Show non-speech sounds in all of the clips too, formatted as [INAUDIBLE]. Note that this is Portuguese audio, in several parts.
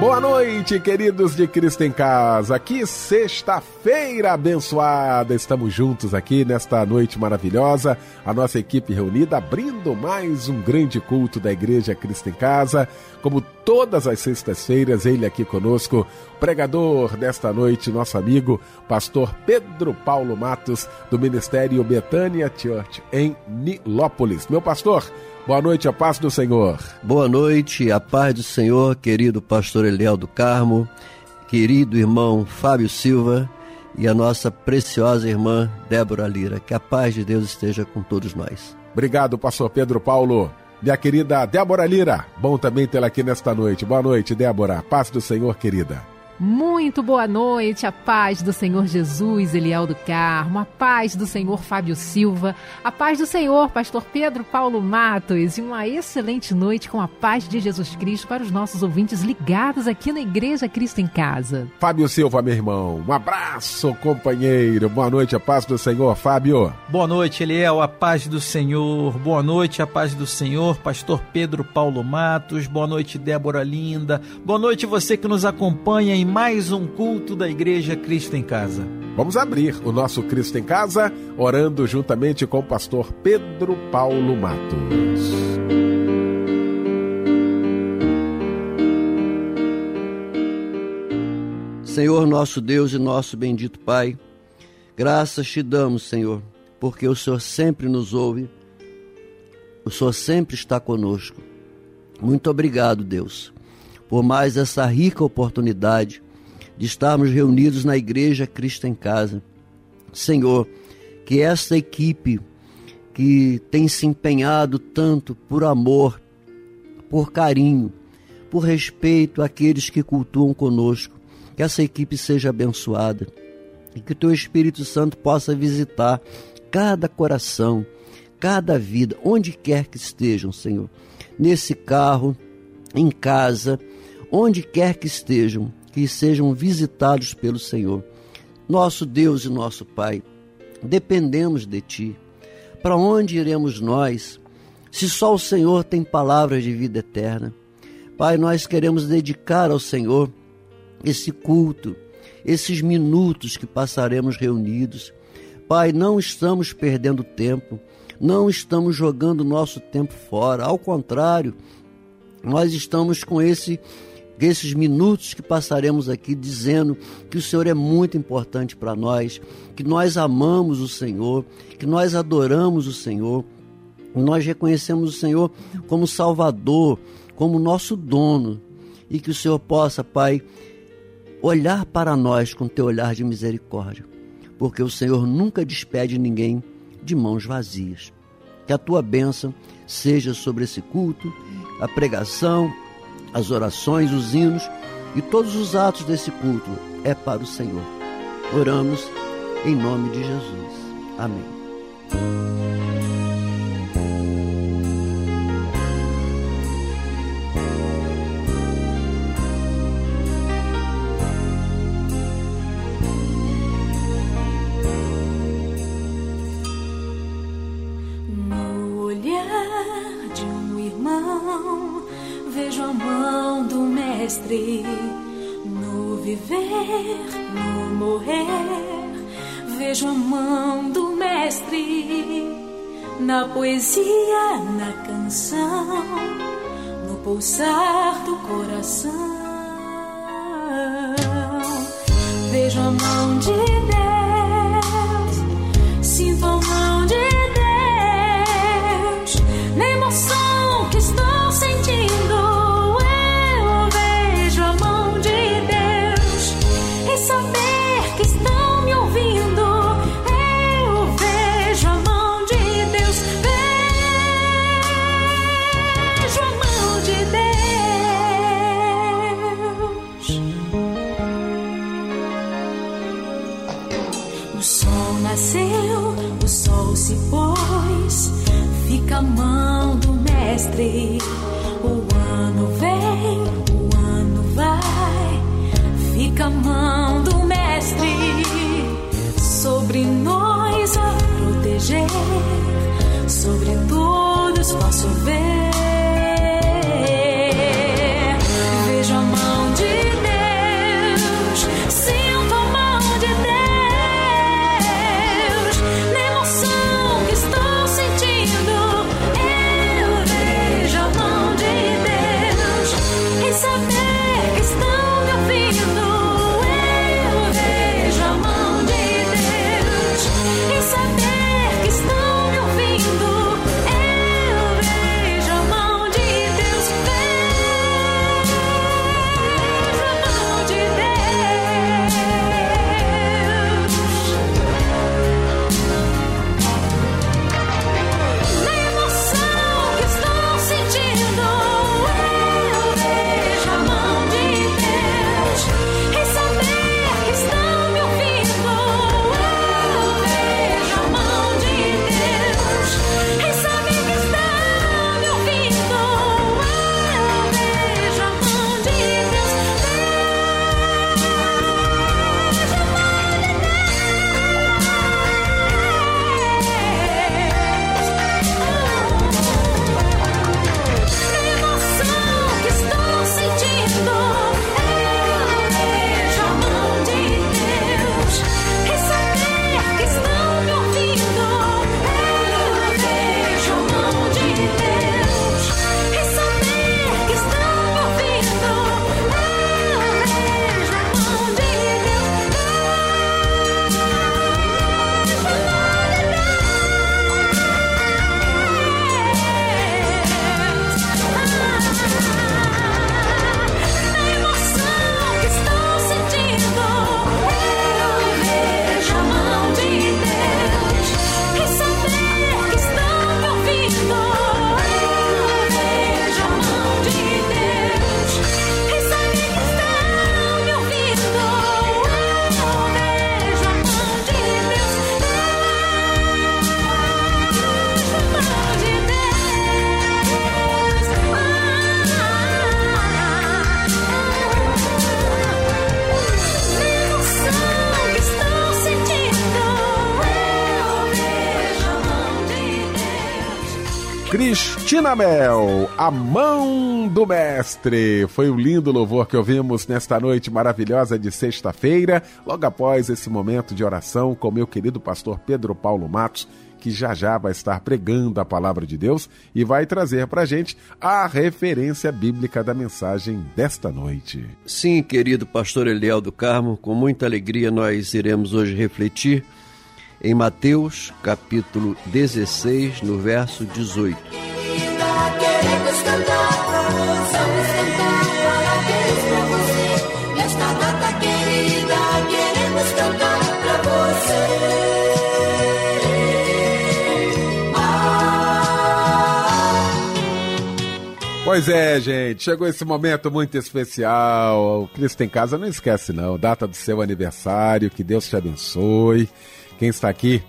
Boa noite, queridos de Cristo em Casa. Que sexta-feira abençoada. Estamos juntos aqui nesta noite maravilhosa. A nossa equipe reunida abrindo mais um grande culto da Igreja Cristo em Casa. Como todas as sextas-feiras, ele aqui conosco, pregador desta noite, nosso amigo, pastor Pedro Paulo Matos, do Ministério Betânia Church em Nilópolis. Meu pastor, Boa noite, a paz do Senhor. Boa noite, a paz do Senhor, querido pastor Eliel do Carmo, querido irmão Fábio Silva e a nossa preciosa irmã Débora Lira. Que a paz de Deus esteja com todos nós. Obrigado, pastor Pedro Paulo. Minha querida Débora Lira, bom também tê-la aqui nesta noite. Boa noite, Débora. Paz do Senhor, querida. Muito boa noite, a paz do Senhor Jesus, Eliel do Carmo, a paz do Senhor Fábio Silva, a paz do Senhor Pastor Pedro Paulo Matos e uma excelente noite com a paz de Jesus Cristo para os nossos ouvintes ligados aqui na Igreja Cristo em Casa. Fábio Silva, meu irmão, um abraço, companheiro, boa noite, a paz do Senhor, Fábio. Boa noite, Eliel, a paz do Senhor, boa noite, a paz do Senhor, Pastor Pedro Paulo Matos, boa noite, Débora Linda, boa noite você que nos acompanha em mais um culto da Igreja Cristo em Casa. Vamos abrir o nosso Cristo em Casa orando juntamente com o pastor Pedro Paulo Matos. Senhor nosso Deus e nosso bendito Pai, graças te damos, Senhor, porque o Senhor sempre nos ouve, o Senhor sempre está conosco. Muito obrigado, Deus, por mais essa rica oportunidade de estarmos reunidos na Igreja Cristo em Casa. Senhor, que esta equipe que tem se empenhado tanto por amor, por carinho, por respeito àqueles que cultuam conosco, que essa equipe seja abençoada e que o teu Espírito Santo possa visitar cada coração, cada vida, onde quer que estejam, Senhor, nesse carro, em casa, onde quer que estejam, que sejam visitados pelo Senhor. Nosso Deus e nosso Pai, dependemos de Ti. Para onde iremos nós, se só o Senhor tem palavras de vida eterna? Pai, nós queremos dedicar ao Senhor esse culto, esses minutos que passaremos reunidos. Pai, não estamos perdendo tempo, não estamos jogando nosso tempo fora, ao contrário, nós estamos com esse esses minutos que passaremos aqui dizendo que o Senhor é muito importante para nós, que nós amamos o Senhor, que nós adoramos o Senhor, nós reconhecemos o Senhor como Salvador, como nosso dono, e que o Senhor possa, Pai, olhar para nós com teu olhar de misericórdia, porque o Senhor nunca despede ninguém de mãos vazias. Que a tua bênção seja sobre esse culto, a pregação, as orações, os hinos e todos os atos desse culto é para o Senhor. Oramos em nome de Jesus. Amém. No viver, no morrer. Vejo a mão do mestre na poesia, na canção, no pulsar do coração. Vejo a mão de Deus, Cristina Mel, a mão do mestre. Foi um lindo louvor que ouvimos nesta noite maravilhosa de sexta-feira, logo após esse momento de oração com meu querido pastor Pedro Paulo Matos, que já já vai estar pregando a palavra de Deus e vai trazer para gente a referência bíblica da mensagem desta noite. Sim, querido pastor Eliel do Carmo, com muita alegria nós iremos hoje refletir em Mateus, capítulo 16, no verso 18. Pois é, gente, chegou esse momento muito especial. O Cristo em Casa não esquece não, data do seu aniversário, que Deus te abençoe. Quem está aqui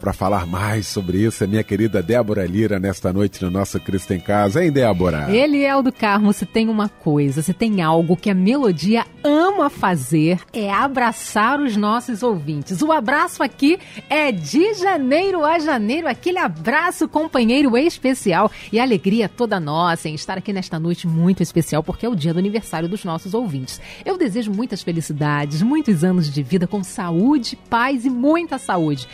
para falar mais sobre isso é minha querida Débora Lira nesta noite no nosso Cristo em Casa, hein, Débora? Eliel do Carmo, se tem uma coisa, se tem algo que a melodia ama fazer, é abraçar os nossos ouvintes. O abraço aqui é de janeiro a janeiro, aquele abraço companheiro especial e a alegria toda nossa em estar aqui nesta noite muito especial, porque é o dia do aniversário dos nossos ouvintes. Eu desejo muitas felicidades, muitos anos de vida com saúde, paz e muita saúde.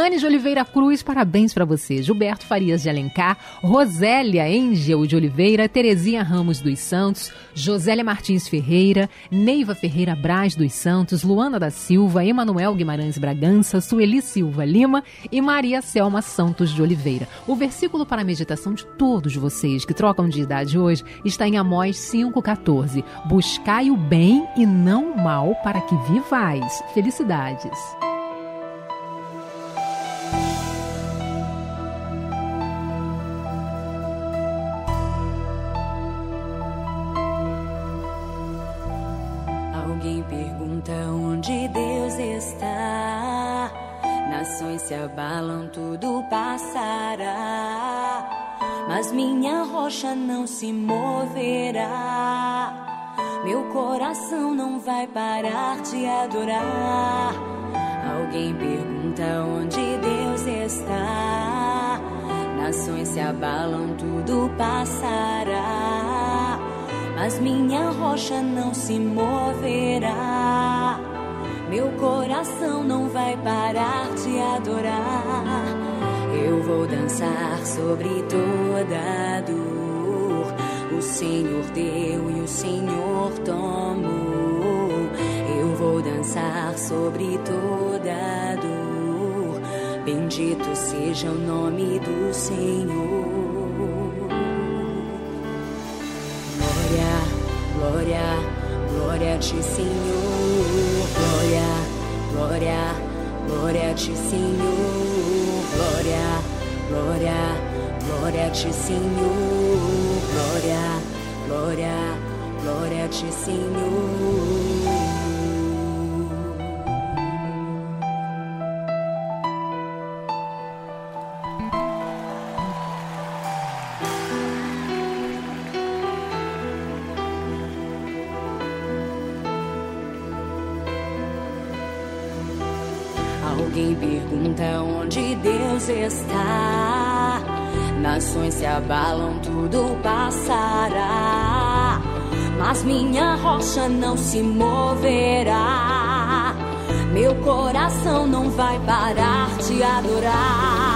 Eliane de Oliveira Cruz, parabéns para você. Gilberto Farias de Alencar, Rosélia Engel de Oliveira, Terezinha Ramos dos Santos, Josélia Martins Ferreira, Neiva Ferreira Braz dos Santos, Luana da Silva, Emanuel Guimarães Bragança, Sueli Silva Lima e Maria Selma Santos de Oliveira. O versículo para a meditação de todos vocês que trocam de idade hoje está em Amós 5,14. Buscai o bem e não o mal para que vivais. Felicidades. Se abalam, tudo passará. Mas minha rocha não se moverá. Meu coração não vai parar de adorar. Alguém pergunta onde Deus está. Nações se abalam, tudo passará. Mas minha rocha não se moverá. Meu coração não vai parar de adorar. Eu vou dançar sobre toda dor. O Senhor deu e o Senhor tomou. Eu vou dançar sobre toda dor. Bendito seja o nome do Senhor. Glória, glória, glória a ti, Senhor. Glória, glória, glória a ti, Senhor. Glória, glória, glória a ti, Senhor. Glória, glória, glória a ti, Senhor. Deus está. Nações se abalam, tudo passará. Mas minha rocha não se moverá. Meu coração não vai parar de adorar.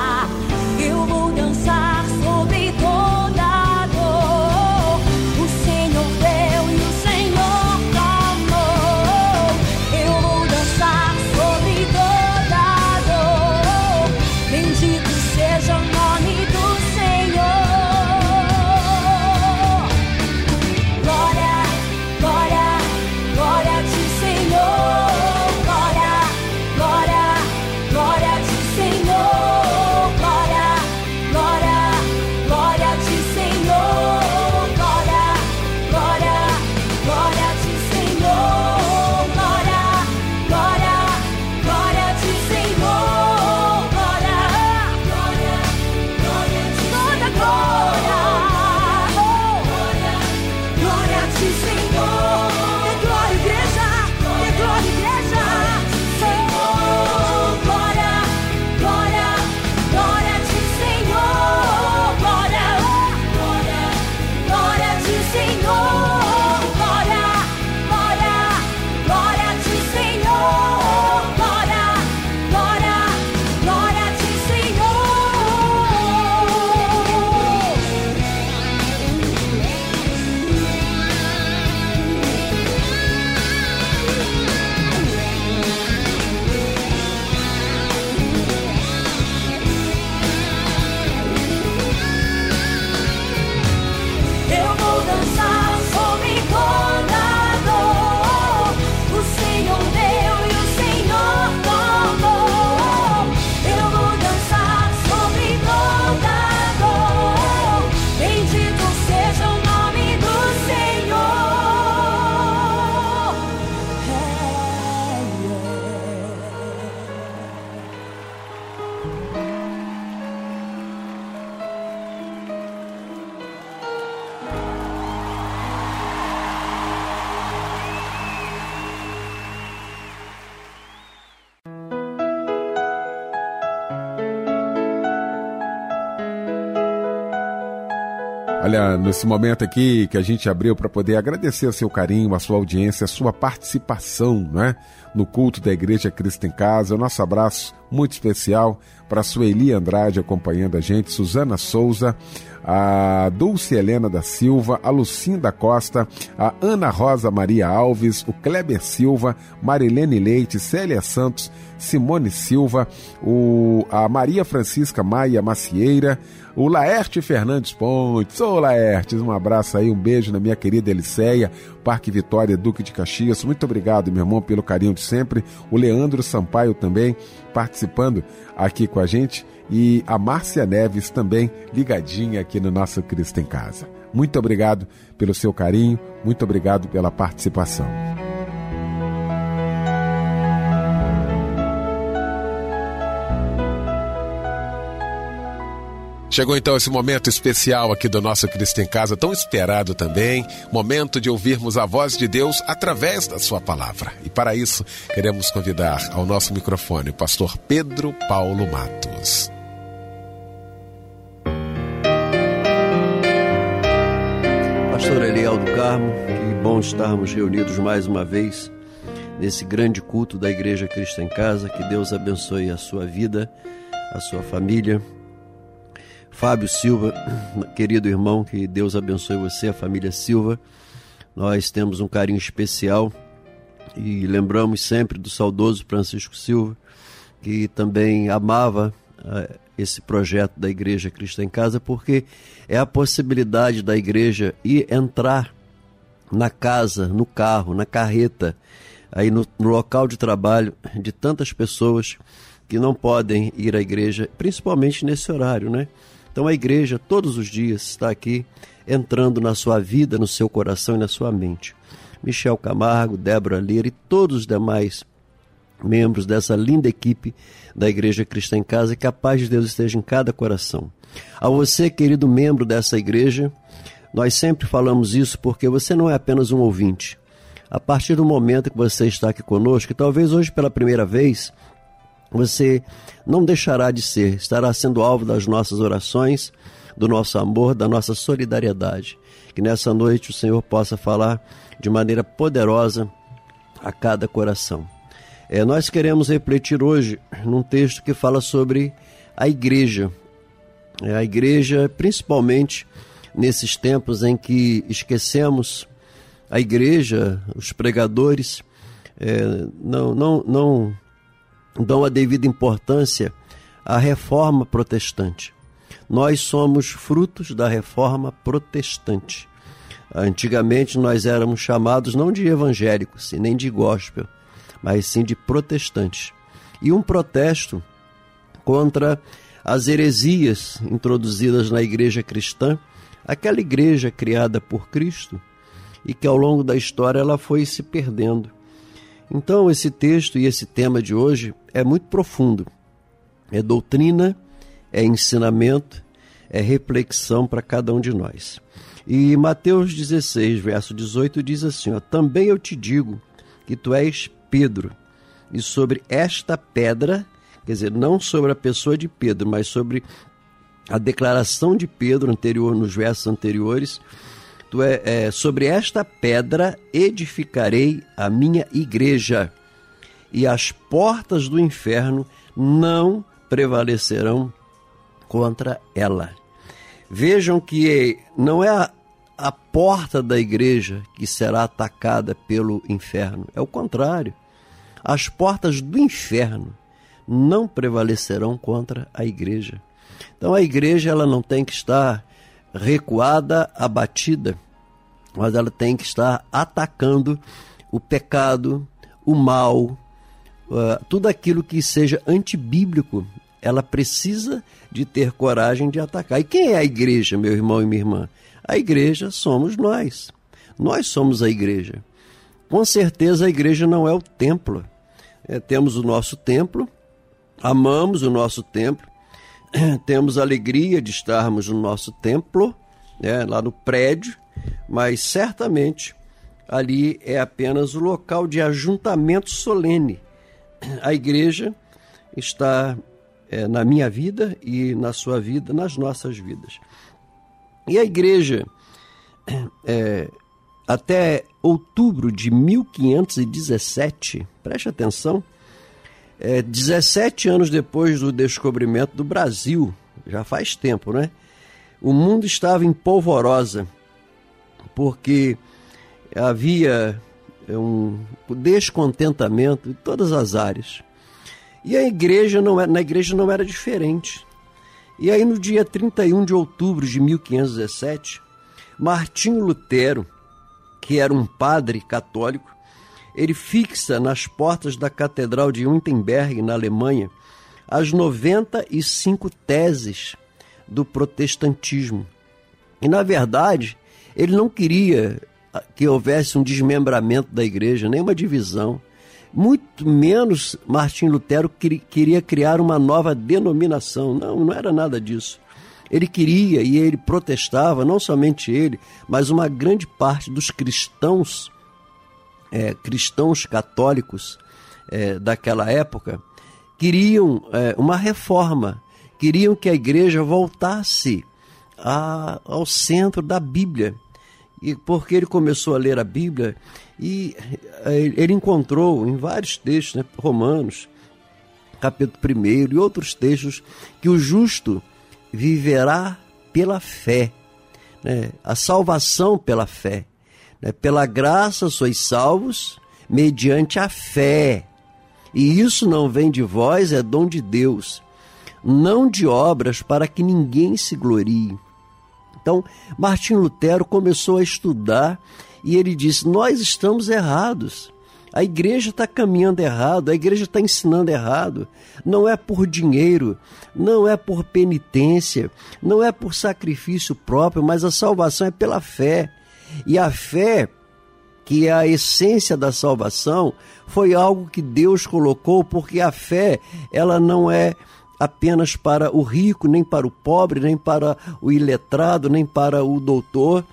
Olha, nesse momento aqui que a gente abriu para poder agradecer o seu carinho, a sua audiência, a sua participação né, no culto da Igreja Cristo em Casa. O nosso abraço muito especial para Sueli Andrade acompanhando a gente, Suzana Souza, a Dulce Helena da Silva, a Lucinda Costa, a Ana Rosa Maria Alves, o Kleber Silva, Marilene Leite, Célia Santos, Simone Silva, o, a Maria Francisca Maia Macieira, o Laerte Fernandes Pontes. Ô Laertes, um abraço aí, um beijo na minha querida Eliceia, Parque Vitória, Duque de Caxias. Muito obrigado, meu irmão, pelo carinho de sempre. O Leandro Sampaio também participando aqui com a gente. E a Márcia Neves também ligadinha aqui no nosso Cristo em Casa. Muito obrigado pelo seu carinho, muito obrigado pela participação. Chegou então esse momento especial aqui do nosso Cristo em Casa, tão esperado também, momento de ouvirmos a voz de Deus através da sua palavra. E para isso, queremos convidar ao nosso microfone o pastor Pedro Paulo Matos. Pastor Eliel do Carmo, que bom estarmos reunidos mais uma vez nesse grande culto da Igreja Cristo em Casa. Que Deus abençoe a sua vida, a sua família. Fábio Silva, [CLEARS THROAT] querido irmão, que Deus abençoe você, a família Silva. Nós temos um carinho especial e lembramos sempre do saudoso Francisco Silva, que também amava eh, esse projeto da Igreja Cristo em Casa, porque é a possibilidade da igreja ir entrar na casa, no carro, na carreta, aí no, no local de trabalho de tantas pessoas que não podem ir à igreja, principalmente nesse horário, né? Então a igreja todos os dias está aqui entrando na sua vida, no seu coração e na sua mente. Michel Camargo, Débora Lira e todos os demais membros dessa linda equipe da Igreja Cristã em Casa, que a paz de Deus esteja em cada coração. A você, querido membro dessa igreja, nós sempre falamos isso porque você não é apenas um ouvinte. A partir do momento que você está aqui conosco, e talvez hoje pela primeira vez, você não deixará de ser, estará sendo alvo das nossas orações, do nosso amor, da nossa solidariedade. Que nessa noite o Senhor possa falar de maneira poderosa a cada coração. É, nós queremos refletir hoje num texto que fala sobre a igreja. É, a igreja, principalmente nesses tempos em que esquecemos a igreja, os pregadores, é, não, não, não dão a devida importância à reforma protestante. Nós somos frutos da reforma protestante. Antigamente nós éramos chamados não de evangélicos e nem de gospel, mas sim de protestantes. E um protesto contra as heresias introduzidas na igreja cristã, aquela igreja criada por Cristo e que ao longo da história ela foi se perdendo. Então, esse texto e esse tema de hoje é muito profundo. É doutrina, é ensinamento, é reflexão para cada um de nós. E Mateus 16, verso 18 diz assim: ó, Também eu te digo que tu és Pedro, e sobre esta pedra, quer dizer, não sobre a pessoa de Pedro, mas sobre a declaração de Pedro anterior nos versos anteriores, tu é, é sobre esta pedra edificarei a minha igreja, e as portas do inferno não prevalecerão contra ela. Vejam que não é a, a porta da igreja que será atacada pelo inferno, é o contrário. As portas do inferno não prevalecerão contra a igreja. Então a igreja ela não tem que estar recuada, abatida, mas ela tem que estar atacando o pecado, o mal, uh, tudo aquilo que seja antibíblico, ela precisa de ter coragem de atacar. E quem é a igreja, meu irmão e minha irmã? A igreja somos nós. Nós somos a igreja. Com certeza a igreja não é o templo. É, temos o nosso templo, amamos o nosso templo, [CLEARS THROAT] temos alegria de estarmos no nosso templo, né, lá no prédio, mas certamente ali é apenas o local de ajuntamento solene. A igreja está é, na minha vida e na sua vida, nas nossas vidas. E a igreja, é, até outubro de 1517, preste atenção, é, 17 anos depois do descobrimento do Brasil, já faz tempo, né? O mundo estava em polvorosa, porque havia um descontentamento em todas as áreas. E a igreja não era, na igreja não era diferente. E aí no dia 31 de outubro de 1517, Martinho Lutero, que era um padre católico, ele fixa nas portas da Catedral de Wittenberg, na Alemanha, as 95 teses do protestantismo. E, na verdade, ele não queria que houvesse um desmembramento da igreja, nem uma divisão. Muito menos Martim Lutero queria criar uma nova denominação. Não, não era nada disso. Ele queria e ele protestava, não somente ele, mas uma grande parte dos cristãos, é, cristãos católicos é, daquela época, queriam é, uma reforma, queriam que a igreja voltasse a- ao centro da Bíblia. E porque ele começou a ler a Bíblia e eh, ele encontrou em vários textos, né, Romanos, capítulo 1 e outros textos, que o justo viverá pela fé, né? a salvação pela fé. né? Pela graça sois salvos mediante a fé. E isso não vem de vós, é dom de Deus, não de obras para que ninguém se glorie. Então, Martim Lutero começou a estudar e ele disse: Nós estamos errados. A igreja está caminhando errado, a igreja está ensinando errado. Não é por dinheiro, não é por penitência, não é por sacrifício próprio, mas a salvação é pela fé. E a fé que é a essência da salvação, foi algo que Deus colocou, porque a fé, ela não é apenas para o rico, nem para o pobre, nem para o iletrado, nem para o doutor.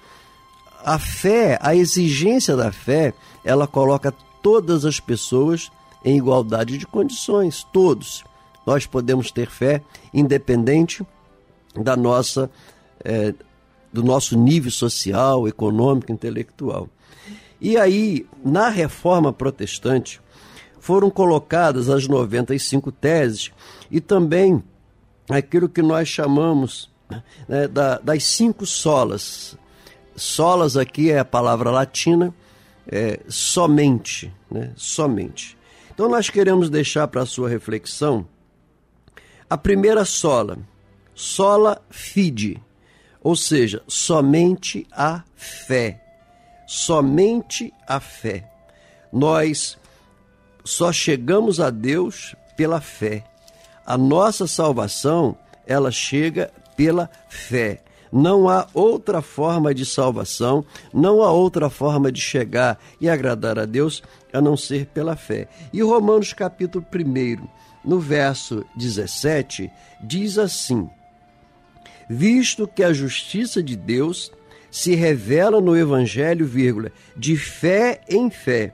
A fé, a exigência da fé, ela coloca todas as pessoas em igualdade de condições, todos. Nós podemos ter fé independente da nossa eh, do nosso nível social, econômico, intelectual. E aí, na reforma protestante, foram colocadas as 95 teses e também aquilo que nós chamamos né, da- das cinco solas. Solas aqui é a palavra latina, é somente, né, somente. Então nós queremos deixar para a sua reflexão a primeira sola, sola fide, ou seja, somente a fé. Somente a fé. Nós só chegamos a Deus pela fé. A nossa salvação, ela chega pela fé. Não há outra forma de salvação, não há outra forma de chegar e agradar a Deus a não ser pela fé. E Romanos capítulo 1, no verso 17, diz assim: visto que a justiça de Deus se revela no Evangelho, vírgula, de fé em fé,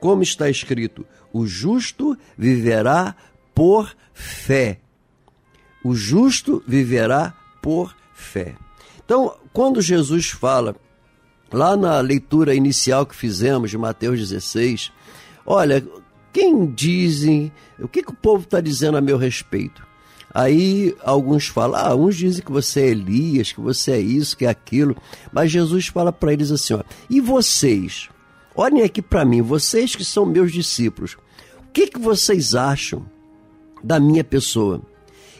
como está escrito: o justo viverá por fé. O justo viverá por fé. Então, quando Jesus fala, lá na leitura inicial que fizemos de Mateus 16, olha, quem dizem, o que, que o povo está dizendo a meu respeito? Aí alguns falam, ah, uns dizem que você é Elias, que você é isso, que é aquilo, mas Jesus fala para eles assim, ó, e vocês? Olhem aqui para mim, vocês que são meus discípulos, que, que vocês acham da minha pessoa?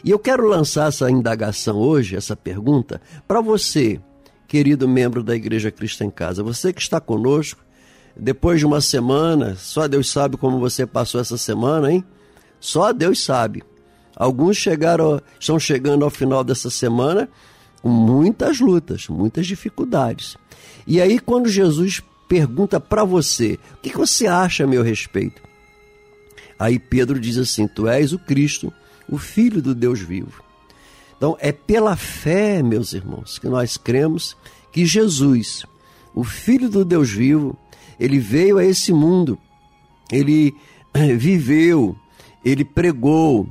E eu quero lançar essa indagação hoje, essa pergunta, para você, querido membro da Igreja Cristo em Casa, você que está conosco, depois de uma semana, só Deus sabe como você passou essa semana, hein? Só Deus sabe. Alguns chegaram, estão chegando ao final dessa semana com muitas lutas, muitas dificuldades. E aí, quando Jesus pergunta para você, o que, que você acha a meu respeito? Aí Pedro diz assim: Tu és o Cristo, o Filho do Deus vivo. Então, é pela fé, meus irmãos, que nós cremos que Jesus, o Filho do Deus vivo, ele veio a esse mundo, ele eh, viveu, ele pregou,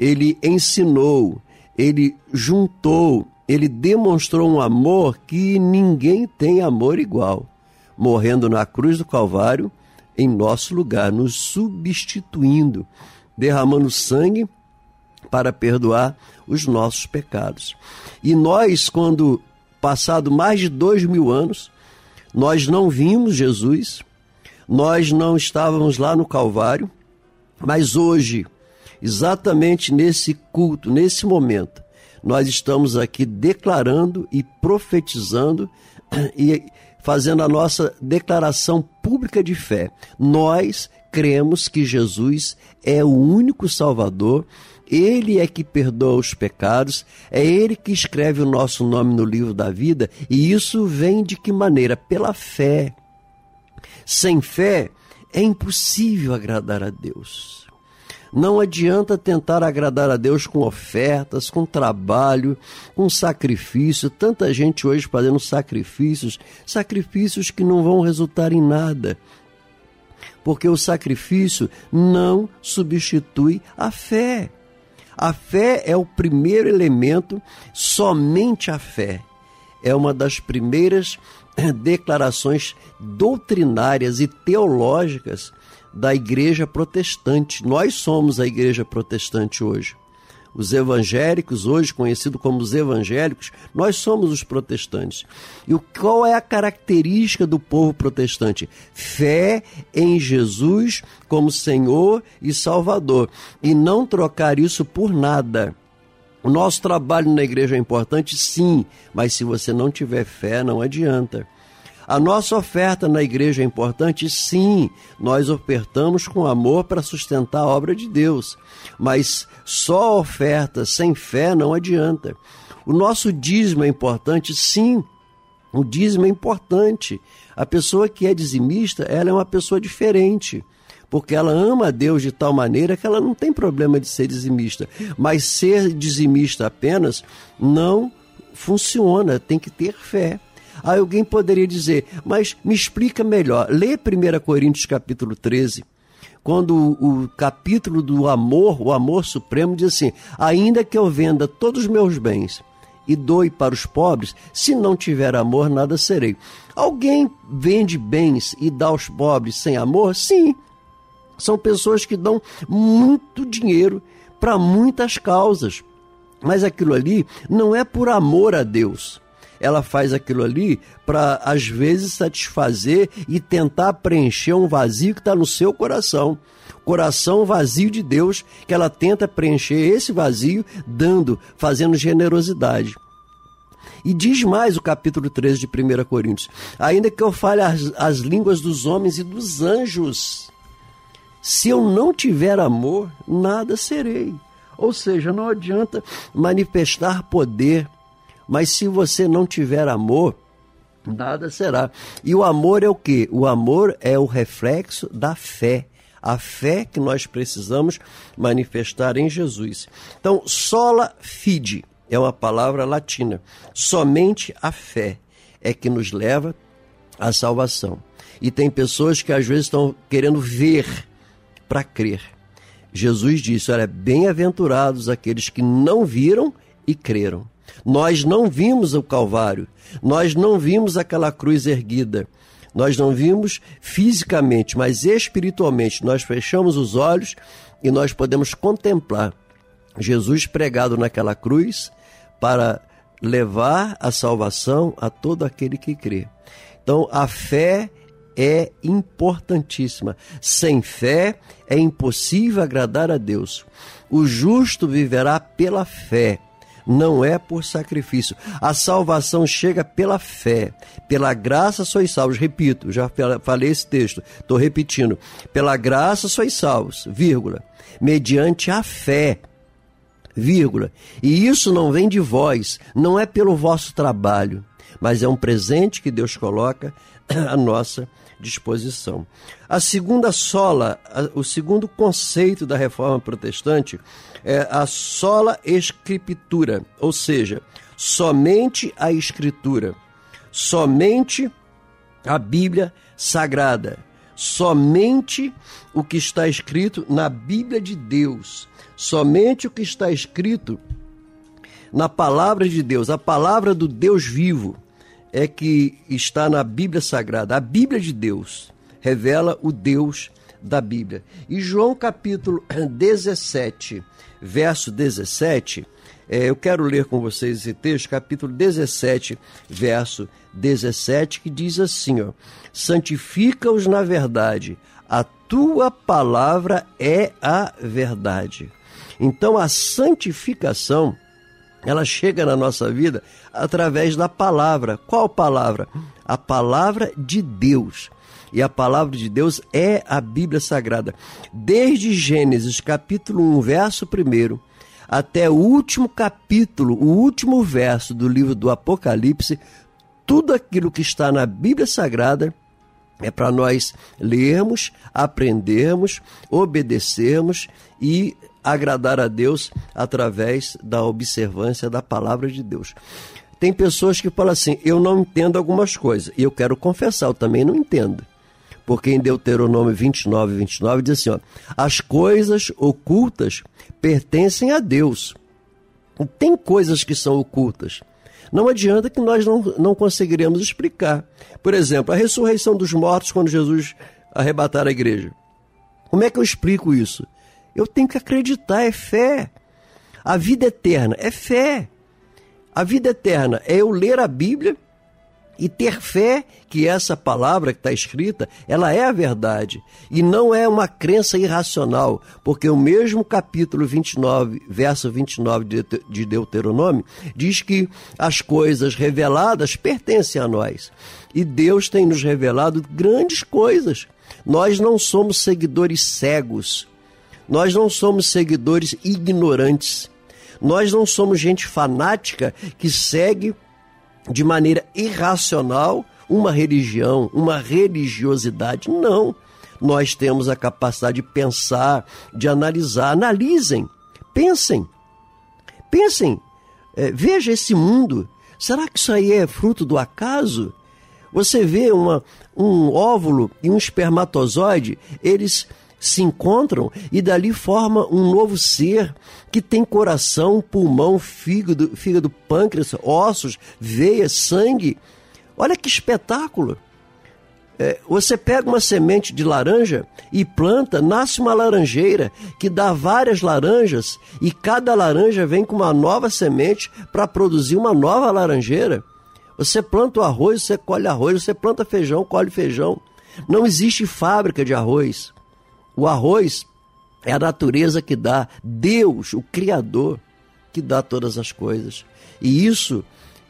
ele ensinou, ele juntou, ele demonstrou um amor que ninguém tem amor igual, morrendo na cruz do Calvário em nosso lugar, nos substituindo, derramando sangue para perdoar os nossos pecados. E nós, quando passado mais de dois mil anos, nós não vimos Jesus, nós não estávamos lá no Calvário, mas hoje, exatamente nesse culto, nesse momento, nós estamos aqui declarando e profetizando [CLEARS THROAT] e fazendo a nossa declaração pública de fé. Nós cremos que Jesus é o único Salvador, ele é que perdoa os pecados, é ele que escreve o nosso nome no livro da vida, e isso vem de que maneira? Pela fé. Sem fé é impossível agradar a Deus. Não adianta tentar agradar a Deus com ofertas, com trabalho, com sacrifício. Tanta gente hoje fazendo sacrifícios, sacrifícios que não vão resultar em nada. Porque o sacrifício não substitui a fé. A fé é o primeiro elemento, somente a fé. É uma das primeiras eh, declarações doutrinárias e teológicas da igreja protestante. Nós somos a igreja protestante hoje. Os evangélicos, hoje conhecidos como os evangélicos, nós somos os protestantes. E qual é a característica do povo protestante? Fé em Jesus como Senhor e Salvador. E não trocar isso por nada. O nosso trabalho na igreja é importante, sim, mas se você não tiver fé, não adianta. A nossa oferta na igreja é importante, sim, nós ofertamos com amor para sustentar a obra de Deus, mas só oferta sem fé não adianta. O nosso dízimo é importante, sim, o dízimo é importante. A pessoa que é dizimista, ela é uma pessoa diferente porque ela ama a Deus de tal maneira que ela não tem problema de ser dizimista. Mas ser dizimista apenas não funciona, tem que ter fé. Aí alguém poderia dizer, mas me explica melhor. Lê 1 Coríntios capítulo 13, quando o, o capítulo do amor, o amor supremo, diz assim: ainda que eu venda todos os meus bens e doe para os pobres, se não tiver amor, nada serei. Alguém vende bens e dá aos pobres sem amor? Sim, são pessoas que dão muito dinheiro para muitas causas. Mas aquilo ali não é por amor a Deus. Ela faz aquilo ali para, às vezes, satisfazer e tentar preencher um vazio que está no seu coração. Coração vazio de Deus, que ela tenta preencher esse vazio dando, fazendo generosidade. E diz mais o capítulo 13 de 1 Coríntios: ainda que eu fale as, as línguas dos homens e dos anjos, se eu não tiver amor, nada serei. Ou seja, não adianta manifestar poder, mas se você não tiver amor, nada será. E o amor é o que? O amor é o reflexo da fé. A fé que nós precisamos manifestar em Jesus. Então, sola fide é uma palavra latina. Somente a fé é que nos leva à salvação. E tem pessoas que às vezes estão querendo ver para crer. Jesus disse: Olha, bem-aventurados aqueles que não viram e creram. Nós não vimos o Calvário, nós não vimos aquela cruz erguida, nós não vimos fisicamente, mas espiritualmente. Nós fechamos os olhos e nós podemos contemplar Jesus pregado naquela cruz para levar a salvação a todo aquele que crê. Então, a fé é importantíssima. Sem fé é impossível agradar a Deus. O justo viverá pela fé, não é por sacrifício. A salvação chega pela fé, pela graça sois salvos. Repito, já falei esse texto, estou repetindo. Pela graça sois salvos, vírgula, mediante a fé vírgula. E isso não vem de vós, não é pelo vosso trabalho, mas é um presente que Deus coloca [CLEARS THROAT] à nossa disposição. A segunda sola, o segundo conceito da reforma protestante é a sola escritura, ou seja, somente a escritura, somente a Bíblia Sagrada, somente o que está escrito na Bíblia de Deus, somente o que está escrito na palavra de Deus, a palavra do Deus vivo é que está na Bíblia Sagrada. A Bíblia de Deus revela o Deus da Bíblia. E João capítulo [CLEARS THROAT] 17, verso 17, eh, eu quero ler com vocês esse texto, capítulo 17, verso 17, que diz assim, ó: Santifica-os na verdade. A tua palavra é a verdade. Então a santificação ela chega na nossa vida através da palavra. Qual palavra? A palavra de Deus. E a palavra de Deus é a Bíblia Sagrada. Desde Gênesis capítulo 1, verso 1, até o último capítulo, o último verso do livro do Apocalipse, tudo aquilo que está na Bíblia Sagrada É para nós lermos, aprendermos, obedecermos e agradar a Deus através da observância da palavra de Deus. Tem pessoas que falam assim: eu não entendo algumas coisas. E eu quero confessar, eu também não entendo. Porque em Deuteronômio 29, 29 diz assim: ó, as coisas ocultas pertencem a Deus. Tem coisas que são ocultas. Não adianta que nós não, não conseguiremos explicar. Por exemplo, a ressurreição dos mortos quando Jesus arrebatar a igreja. Como é que eu explico isso? Eu tenho que acreditar, é fé. A vida eterna é fé. A vida eterna é eu ler a Bíblia e ter fé que essa palavra que está escrita, ela é a verdade. E não é uma crença irracional, porque o mesmo capítulo 29, verso 29 de Deut- de Deuteronômio, diz que as coisas reveladas pertencem a nós. E Deus tem nos revelado grandes coisas. Nós não somos seguidores cegos. Nós não somos seguidores ignorantes. Nós não somos gente fanática que segue de maneira irracional uma religião, uma religiosidade. Não. Nós temos a capacidade de pensar, de analisar. Analisem, pensem, pensem, É, veja esse mundo. Será que isso aí é fruto do acaso? Você vê uma, um óvulo e um espermatozoide, eles se encontram e dali forma um novo ser que tem coração, pulmão, fígado, fígado, pâncreas, ossos, veias, sangue. Olha que espetáculo! É, você pega uma semente de laranja e planta, nasce uma laranjeira que dá várias laranjas e cada laranja vem com uma nova semente para produzir uma nova laranjeira. Você planta o arroz, você colhe arroz, você planta feijão, colhe feijão. Não existe fábrica de arroz. O arroz é a natureza que dá, Deus, o Criador, que dá todas as coisas. E isso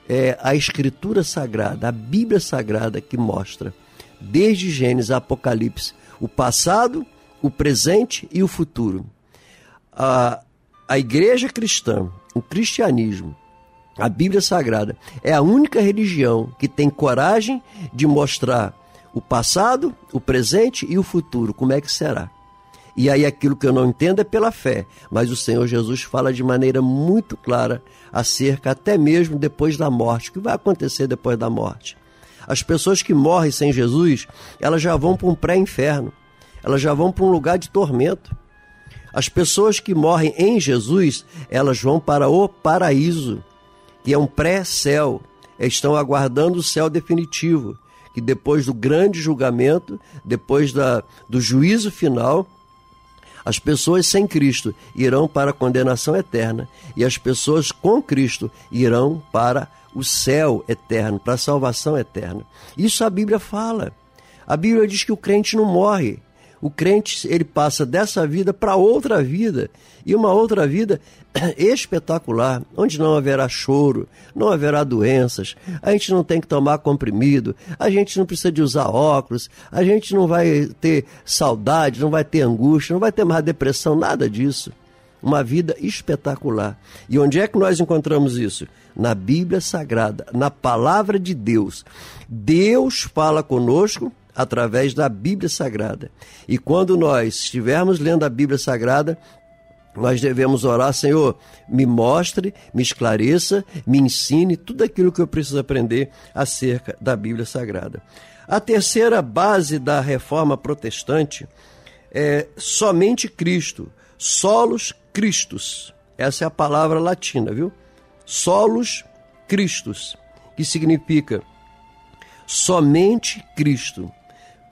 é a Escritura Sagrada, a Bíblia Sagrada que mostra, desde Gênesis a Apocalipse, o passado, o presente e o futuro. A, a igreja cristã, o cristianismo, a Bíblia Sagrada, é a única religião que tem coragem de mostrar o passado, o presente e o futuro, como é que será. E aí aquilo que eu não entendo é pela fé, mas o Senhor Jesus fala de maneira muito clara acerca até mesmo depois da morte, o que vai acontecer depois da morte. As pessoas que morrem sem Jesus, elas já vão para um pré-inferno, elas já vão para um lugar de tormento. As pessoas que morrem em Jesus, elas vão para o paraíso, que é um pré-céu, estão aguardando o céu definitivo, que depois do grande julgamento, depois da, do juízo final, as pessoas sem Cristo irão para a condenação eterna e as pessoas com Cristo irão para o céu eterno, para a salvação eterna. Isso a Bíblia fala. A Bíblia diz que o crente não morre. O crente ele passa dessa vida para outra vida e uma outra vida [CLEARS THROAT] espetacular, onde não haverá choro, não haverá doenças, a gente não tem que tomar comprimido, a gente não precisa de usar óculos, a gente não vai ter saudade, não vai ter angústia, não vai ter mais depressão, nada disso. Uma vida espetacular. E onde é que nós encontramos isso? Na Bíblia Sagrada, na palavra de Deus. Deus fala conosco através da Bíblia Sagrada. E quando nós estivermos lendo a Bíblia Sagrada, nós devemos orar, Senhor, me mostre, me esclareça, me ensine tudo aquilo que eu preciso aprender acerca da Bíblia Sagrada. A terceira base da reforma protestante é somente Cristo, solos Christus. Essa é a palavra latina, viu? Solos Christus, que significa somente Cristo.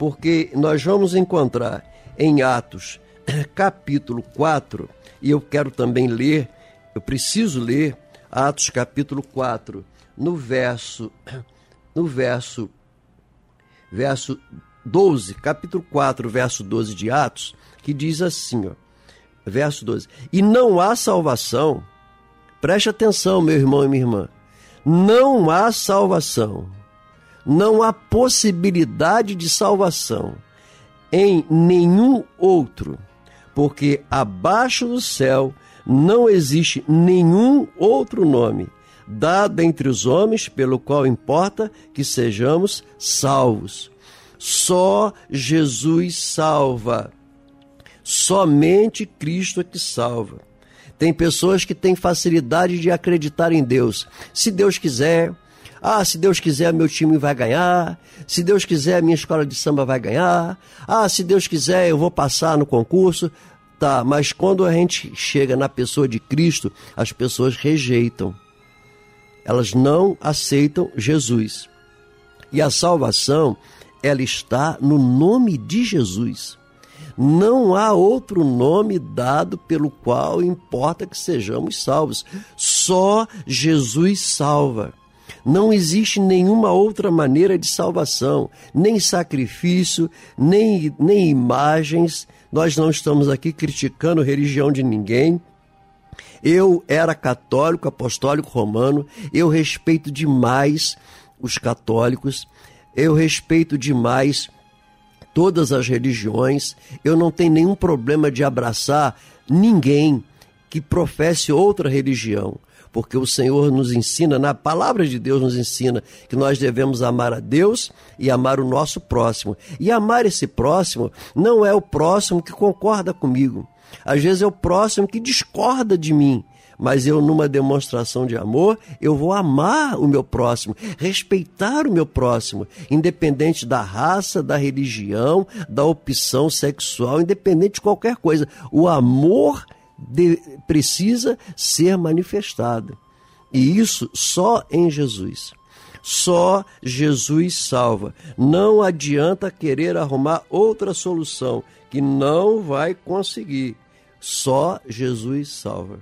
Porque nós vamos encontrar em Atos, [CLEARS THROAT] capítulo 4, e eu quero também ler, eu preciso ler Atos capítulo 4, no verso [CLEARS THROAT] no verso verso 12, capítulo 4, verso 12 de Atos, que diz assim, ó, verso 12: "E não há salvação. Preste atenção, meu irmão e minha irmã. Não há salvação. Não há possibilidade de salvação em nenhum outro, porque abaixo do céu não existe nenhum outro nome dado entre os homens pelo qual importa que sejamos salvos. Só Jesus salva. Somente Cristo é que salva. Tem pessoas que têm facilidade de acreditar em Deus. Se Deus quiser, ah, se Deus quiser, meu time vai ganhar. Se Deus quiser, minha escola de samba vai ganhar. Ah, se Deus quiser, eu vou passar no concurso. Tá, mas quando a gente chega na pessoa de Cristo, as pessoas rejeitam. Elas não aceitam Jesus. E a salvação, ela está no nome de Jesus. Não há outro nome dado pelo qual importa que sejamos salvos. Só Jesus salva. Não existe nenhuma outra maneira de salvação, nem sacrifício, nem, nem imagens. Nós não estamos aqui criticando religião de ninguém. Eu era católico, apostólico romano, eu respeito demais os católicos, eu respeito demais todas as religiões, eu não tenho nenhum problema de abraçar ninguém que professe outra religião, porque o Senhor nos ensina, na palavra de Deus nos ensina que nós devemos amar a Deus e amar o nosso próximo. E amar esse próximo não é o próximo que concorda comigo. Às vezes é o próximo que discorda de mim mas eu, numa demonstração de amor, eu vou amar o meu próximo, respeitar o meu próximo, independente da raça, da religião, da opção sexual, independente de qualquer coisa. O amor de, precisa ser manifestado. E isso só em Jesus. Só Jesus salva. Não adianta querer arrumar outra solução, que não vai conseguir. Só Jesus salva.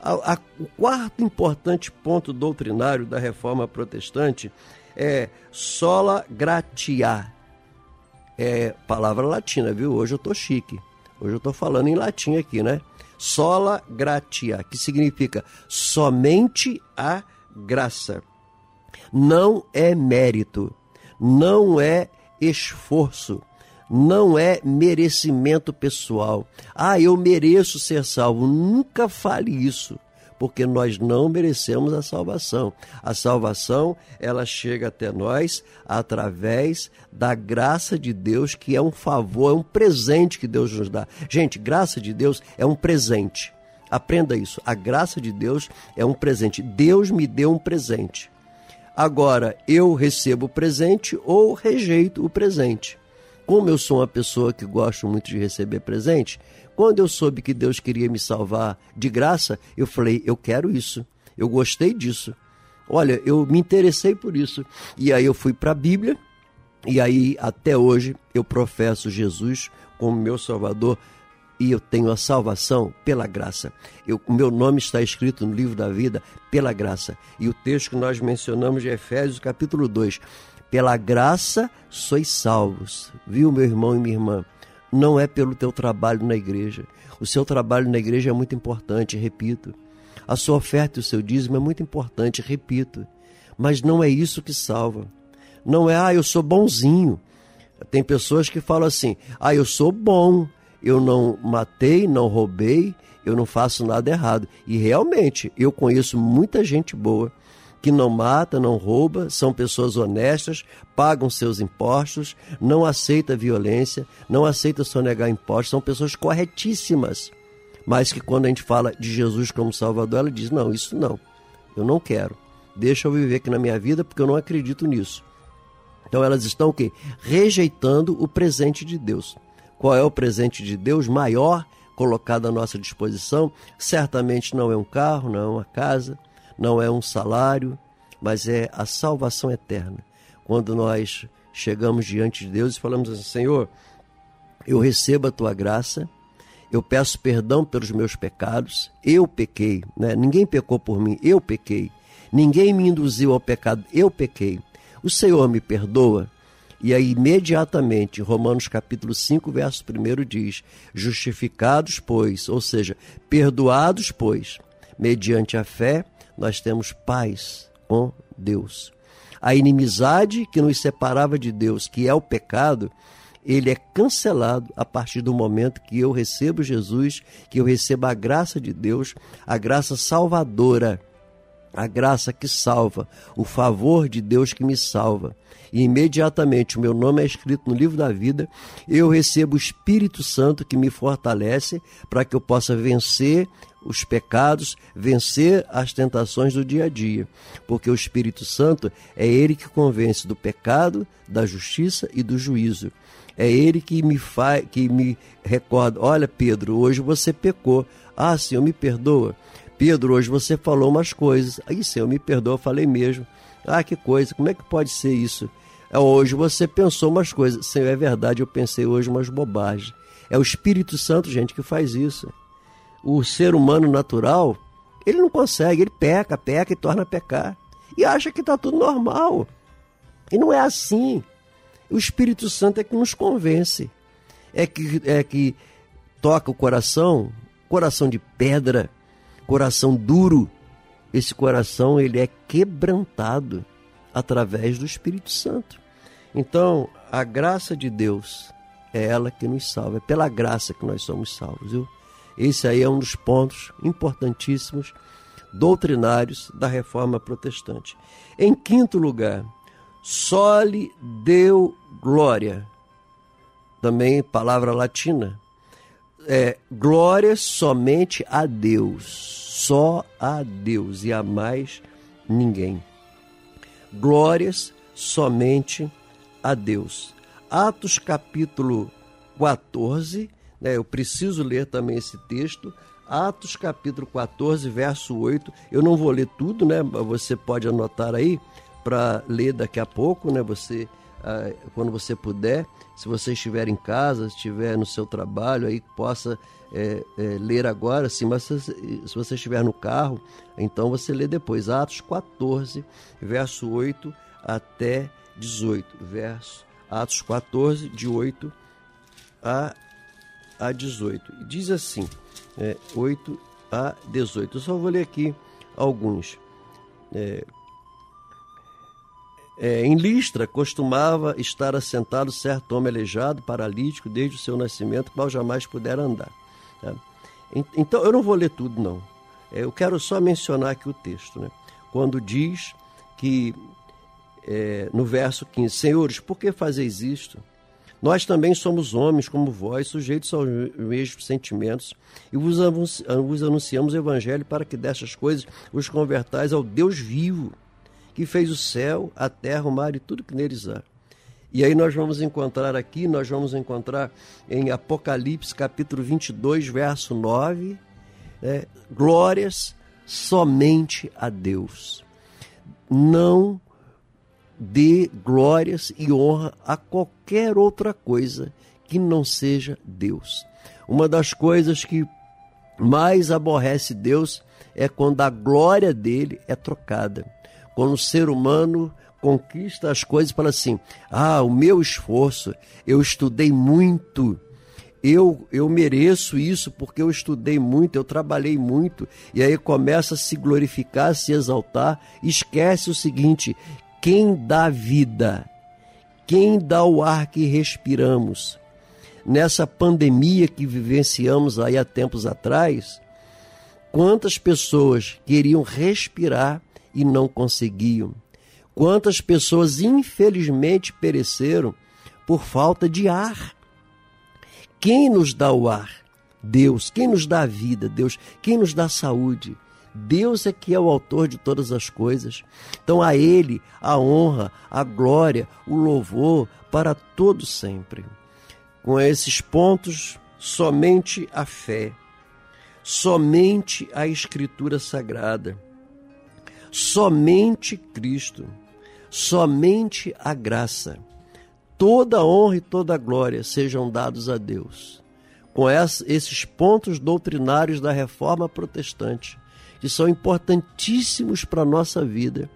A, a, o quarto importante ponto doutrinário da reforma protestante é sola gratia. É palavra latina, viu? Hoje eu tô chique. Hoje eu tô falando em latim aqui, né? Sola gratia, que significa somente a graça. Não é mérito, não é esforço, não é merecimento pessoal. Ah, eu mereço ser salvo. Nunca fale isso, porque nós não merecemos a salvação. A salvação, ela chega até nós através da graça de Deus, que é um favor, é um presente que Deus nos dá. Gente, graça de Deus é um presente. Aprenda isso. A graça de Deus é um presente. Deus me deu um presente. Agora, eu recebo o presente ou rejeito o presente. Como eu sou uma pessoa que gosto muito de receber presente, quando eu soube que Deus queria me salvar de graça, eu falei: eu quero isso, eu gostei disso. Olha, eu me interessei por isso. E aí eu fui para a Bíblia, e aí até hoje eu professo Jesus como meu Salvador e eu tenho a salvação pela graça. O meu nome está escrito no livro da vida pela graça. E o texto que nós mencionamos de Efésios, capítulo 2. Pela graça sois salvos, viu, meu irmão e minha irmã? Não é pelo teu trabalho na igreja. O seu trabalho na igreja é muito importante, repito. A sua oferta e o seu dízimo é muito importante, repito. Mas não é isso que salva. Não é, ah, eu sou bonzinho. Tem pessoas que falam assim, ah, eu sou bom, eu não matei, não roubei, eu não faço nada errado. E realmente, eu conheço muita gente boa que não mata, não rouba, são pessoas honestas, pagam seus impostos, não aceita violência, não aceita sonegar impostos, são pessoas corretíssimas. Mas que quando a gente fala de Jesus como Salvador, ela diz: não, isso não, eu não quero. Deixa eu viver aqui na minha vida porque eu não acredito nisso. Então elas estão o quê? Rejeitando o presente de Deus. Qual é o presente de Deus maior colocado à nossa disposição? Certamente não é um carro, não é uma casa, não é um salário, mas é a salvação eterna. Quando nós chegamos diante de Deus e falamos assim: Senhor, eu recebo a tua graça, eu peço perdão pelos meus pecados, eu pequei, né? ninguém pecou por mim, eu pequei, ninguém me induziu ao pecado, eu pequei. O Senhor me perdoa. E aí, imediatamente, Romanos capítulo 5, verso 1 diz: Justificados, pois, ou seja, perdoados, pois, mediante a fé, nós temos paz com Deus. A inimizade que nos separava de Deus, que é o pecado, ele é cancelado a partir do momento que eu recebo Jesus, que eu recebo a graça de Deus, a graça salvadora. a graça que salva, o favor de Deus que me salva. E imediatamente o meu nome é escrito no livro da vida, eu recebo o Espírito Santo que me fortalece para que eu possa vencer os pecados, vencer as tentações do dia a dia. Porque o Espírito Santo é ele que convence do pecado, da justiça e do juízo. É ele que me faz, que me recorda, olha Pedro, hoje você pecou. Ah, Senhor, me perdoa. Pedro, hoje você falou umas coisas. Aí, Senhor, me perdoa, falei mesmo. Ah, que coisa, como é que pode ser isso? É, hoje você pensou umas coisas. Senhor, é verdade, eu pensei hoje umas bobagens. É o Espírito Santo, gente, que faz isso. O ser humano natural, ele não consegue, ele peca, peca e torna a pecar. E acha que está tudo normal. E não é assim. O Espírito Santo é que nos convence. É que, é que toca o coração, coração de pedra, coração duro. Esse coração ele é quebrantado através do Espírito Santo. Então, a graça de Deus é ela que nos salva, é pela graça que nós somos salvos, viu? Esse aí é um dos pontos importantíssimos doutrinários da reforma protestante. Em quinto lugar, só lhe deu glória. Também palavra latina. É, glória somente a Deus. Só a Deus e a mais ninguém. Glórias somente a Deus. Atos capítulo 14, né, eu preciso ler também esse texto. Atos capítulo 14, verso 8. Eu não vou ler tudo, né? Você pode anotar aí para ler daqui a pouco, né? Você ah, quando você puder, se você estiver em casa, estiver no seu trabalho, aí possa é, é, ler agora, sim, mas se, se você estiver no carro, então você lê depois. Atos 14, verso 8 até 18. Verso, Atos 14, de 8 a, a 18. E diz assim, é, 8 a 18. Eu só vou ler aqui alguns. É, é, em Listra costumava estar assentado certo homem aleijado, paralítico, desde o seu nascimento, qual jamais pudera andar. tá? En- Então, eu não vou ler tudo, não. É, eu quero só mencionar aqui o texto, né? quando diz que, é, no verso 15, Senhores, por que fazeis isto? Nós também somos homens como vós, sujeitos aos mesmos sentimentos, e vos anunci- vos anunciamos o Evangelho para que destas coisas os convertais ao Deus vivo, que fez o céu, a terra, o mar e tudo que neles há. E aí nós vamos encontrar aqui, nós vamos encontrar em Apocalipse capítulo 22, verso 9, né, glórias somente a Deus. Não dê glórias e honra a qualquer outra coisa que não seja Deus. Uma das coisas que mais aborrece Deus é quando a glória dele é trocada. Quando o ser humano conquista as coisas fala assim: ah, o meu esforço, eu estudei muito, eu, eu mereço isso porque eu estudei muito, eu trabalhei muito, e aí começa a se glorificar, a se exaltar, esquece o seguinte: quem dá vida, quem dá o ar que respiramos, nessa pandemia que vivenciamos aí há tempos atrás, quantas pessoas queriam respirar e não conseguiam? Quantas pessoas infelizmente pereceram por falta de ar? Quem nos dá o ar? Deus. Quem nos dá a vida? Deus. Quem nos dá a saúde? Deus é que é o autor de todas as coisas. Então a Ele a honra, a glória, o louvor para todo sempre. Com esses pontos, somente a fé, somente a Escritura Sagrada, somente Cristo, somente a graça. Toda honra e toda glória sejam dados a Deus. Com esses pontos doutrinários da reforma protestante, que são importantíssimos para a nossa vida,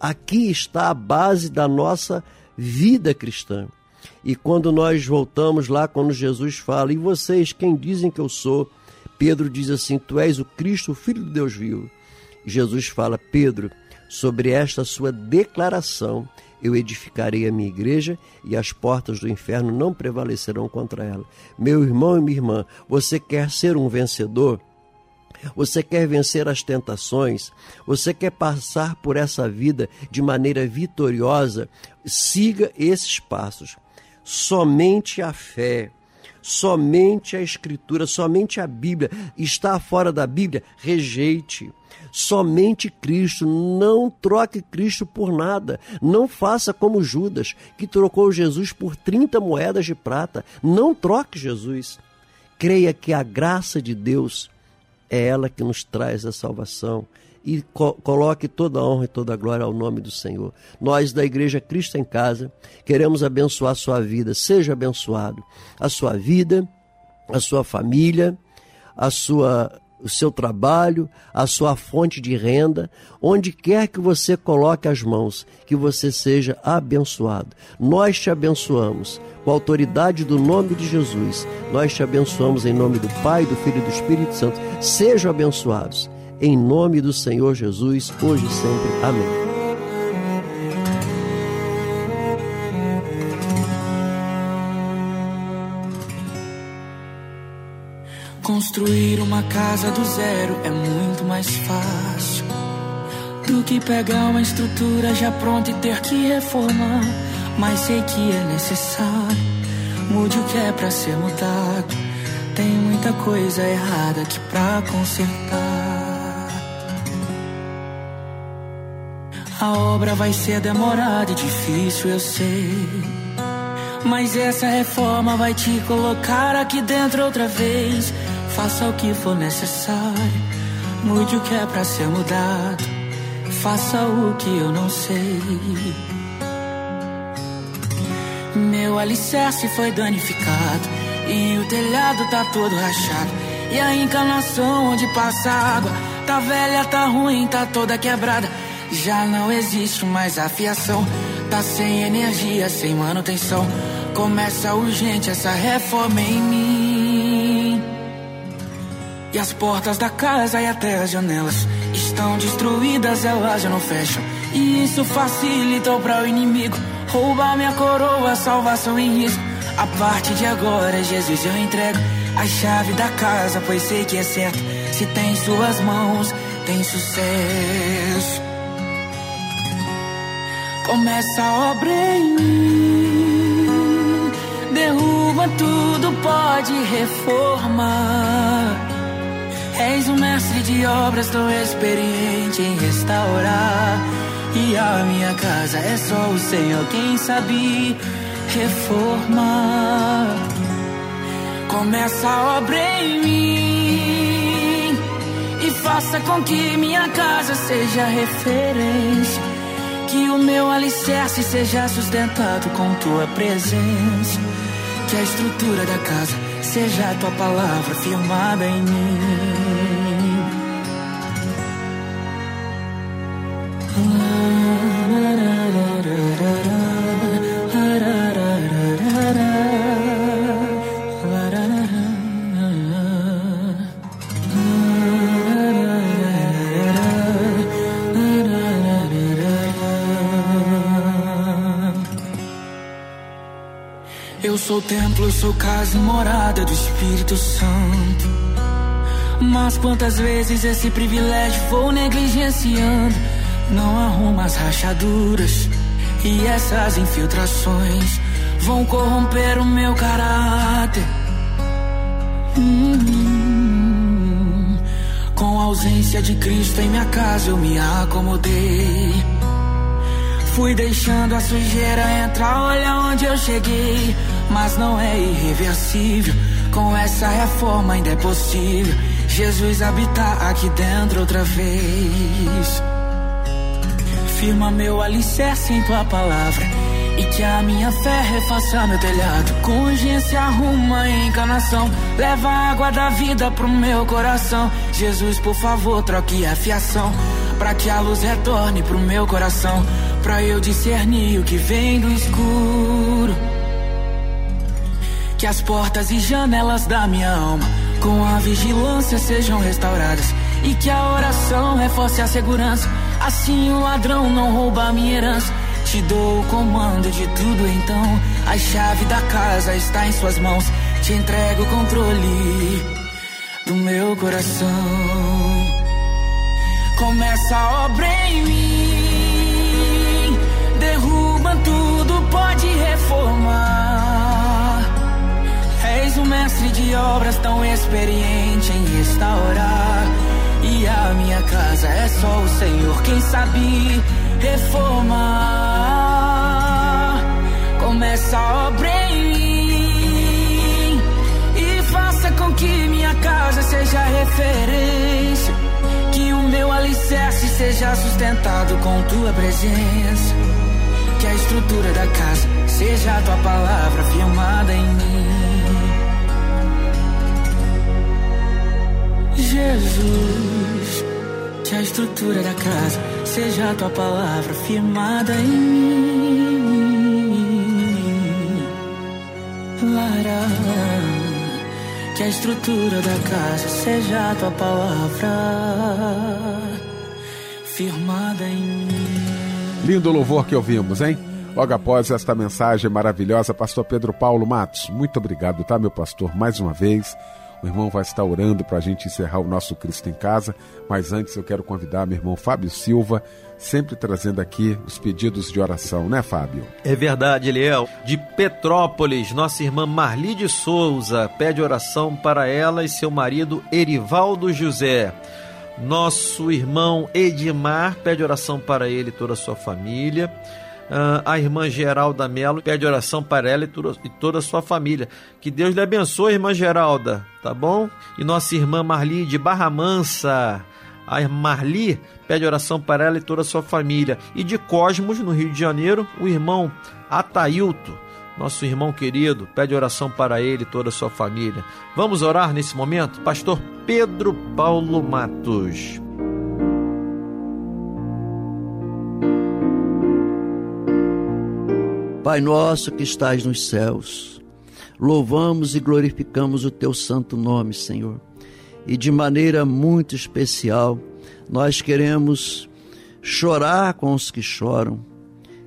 aqui está a base da nossa vida cristã. E quando nós voltamos lá, quando Jesus fala, e vocês, quem dizem que eu sou? Pedro diz assim: Tu és o Cristo, o Filho de Deus vivo. Jesus fala: Pedro, sobre esta sua declaração, eu edificarei a minha igreja e as portas do inferno não prevalecerão contra ela. Meu irmão e minha irmã, você quer ser um vencedor? Você quer vencer as tentações, você quer passar por essa vida de maneira vitoriosa, siga esses passos. Somente a fé, somente a Escritura, somente a Bíblia. Está fora da Bíblia? Rejeite. Somente Cristo, não troque Cristo por nada. Não faça como Judas, que trocou Jesus por 30 moedas de prata. Não troque Jesus. Creia que a graça de Deus é ela que nos traz a salvação. E co coloque toda a honra e toda a glória ao nome do Senhor. Nós da Igreja Cristo em Casa queremos abençoar a sua vida. Seja abençoado. A sua vida, a sua família, a sua o seu trabalho, a sua fonte de renda, onde quer que você coloque as mãos, que você seja abençoado. Nós te abençoamos. Com a autoridade do nome de Jesus, nós te abençoamos em nome do Pai, do Filho e do Espírito Santo. Sejam abençoados. Em nome do Senhor Jesus, hoje e sempre. Amém. Construir uma casa do zero é muito mais fácil do que pegar uma estrutura já pronta e ter que reformar. Mas sei que é necessário, mude o que é pra ser mudado. Tem muita coisa errada aqui pra consertar. A obra vai ser demorada e difícil, eu sei. Mas essa reforma vai te colocar aqui dentro outra vez. Faça o que for necessário, mude o que é pra ser mudado. Faça o que eu não sei. Meu alicerce foi danificado e o telhado tá todo rachado. E a encanação onde passa água tá velha, tá ruim, tá toda quebrada. Já não existe mais a fiação, tá sem energia, sem manutenção. Começa urgente essa reforma em mim. E as portas da casa e até as janelas estão destruídas, elas já não fecham. E isso facilitou para o inimigo roubar minha coroa, salvação em risco. A partir de agora, Jesus, eu entrego a chave da casa, pois sei que é certo. Se tem em suas mãos, tem sucesso. Começa a obra em mim, derruba tudo, pode reformar. És um mestre de obras tão experiente em restaurar. E a minha casa é só o Senhor quem sabe reformar. Começa a obra em mim e faça com que minha casa seja referência. Que o meu alicerce seja sustentado com tua presença. Que a estrutura da casa seja a tua palavra firmada em mim. Eu sou templo, sou casa e morada do Espírito Santo. Mas quantas vezes esse privilégio vou negligenciando? Não arrumo as rachaduras e essas infiltrações vão corromper o meu caráter. Hum, com a ausência de Cristo em minha casa eu me acomodei. Fui deixando a sujeira entrar, olha onde eu cheguei. Mas não é irreversível, com essa reforma ainda é possível. Jesus habitar aqui dentro outra vez. Firma meu alicerce em tua palavra. E que a minha fé refaça meu telhado. Com urgência arruma a encanação. Leva a água da vida pro meu coração. Jesus, por favor, troque a fiação. Pra que a luz retorne pro meu coração. Pra eu discernir o que vem do escuro. Que as portas e janelas da minha alma, com a vigilância, sejam restauradas. E que a oração reforce a segurança. Assim o ladrão não rouba minha herança. Te dou o comando de tudo então. A chave da casa está em suas mãos. Te entrego o controle. do meu coração. Começa a obra em mim, derruba tudo, pode reformar. És um mestre de obras tão experiente em restaurar. E a minha casa é só o Senhor quem sabe reformar. Começa a obra em mim e faça com que minha casa seja referência. Que o meu alicerce seja sustentado com tua presença. Que a estrutura da casa seja a tua palavra firmada em mim. Jesus, a estrutura da casa seja a tua palavra firmada em mim. Lara, que a estrutura da casa seja a tua palavra firmada em mim. Lindo louvor que ouvimos, hein? Logo após esta mensagem maravilhosa, pastor Pedro Paulo Matos, muito obrigado, tá, meu pastor, mais uma vez. O irmão vai estar orando para a gente encerrar o nosso Cristo em Casa, mas antes eu quero convidar meu irmão Fábio Silva, sempre trazendo aqui os pedidos de oração, né, Fábio? É verdade, Eliel. De Petrópolis, nossa irmã Marli de Souza pede oração para ela e seu marido Erivaldo José. Nosso irmão Edmar pede oração para ele e toda a sua família. Ah, a irmã Geralda Melo pede oração para ela e toda, a sua família. Que Deus lhe abençoe, irmã Geralda, tá bom? E nossa irmã Marli de Barra Mansa. A Marli pede oração para ela e toda a sua família. E de Cosmos, no Rio de Janeiro, o irmão Atailto, nosso irmão querido, pede oração para ele e toda a sua família. Vamos orar nesse momento? Pastor Pedro Paulo Matos. Pai nosso que estás nos céus, louvamos e glorificamos o teu santo nome, Senhor. E de maneira muito especial, nós queremos chorar com os que choram,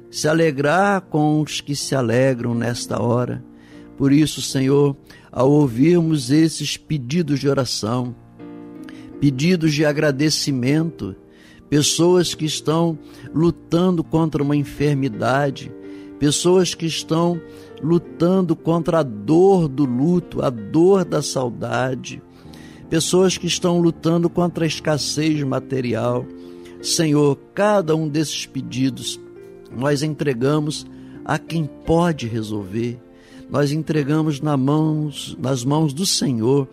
se alegrar com os que se alegram nesta hora. Por isso, Senhor, ao ouvirmos esses pedidos de oração, pedidos de agradecimento, pessoas que estão lutando contra uma enfermidade, pessoas que estão lutando contra a dor do luto, a dor da saudade, pessoas que estão lutando contra a escassez material. Senhor, cada um desses pedidos nós entregamos a quem pode resolver. Nós entregamos na mãos, nas mãos do Senhor,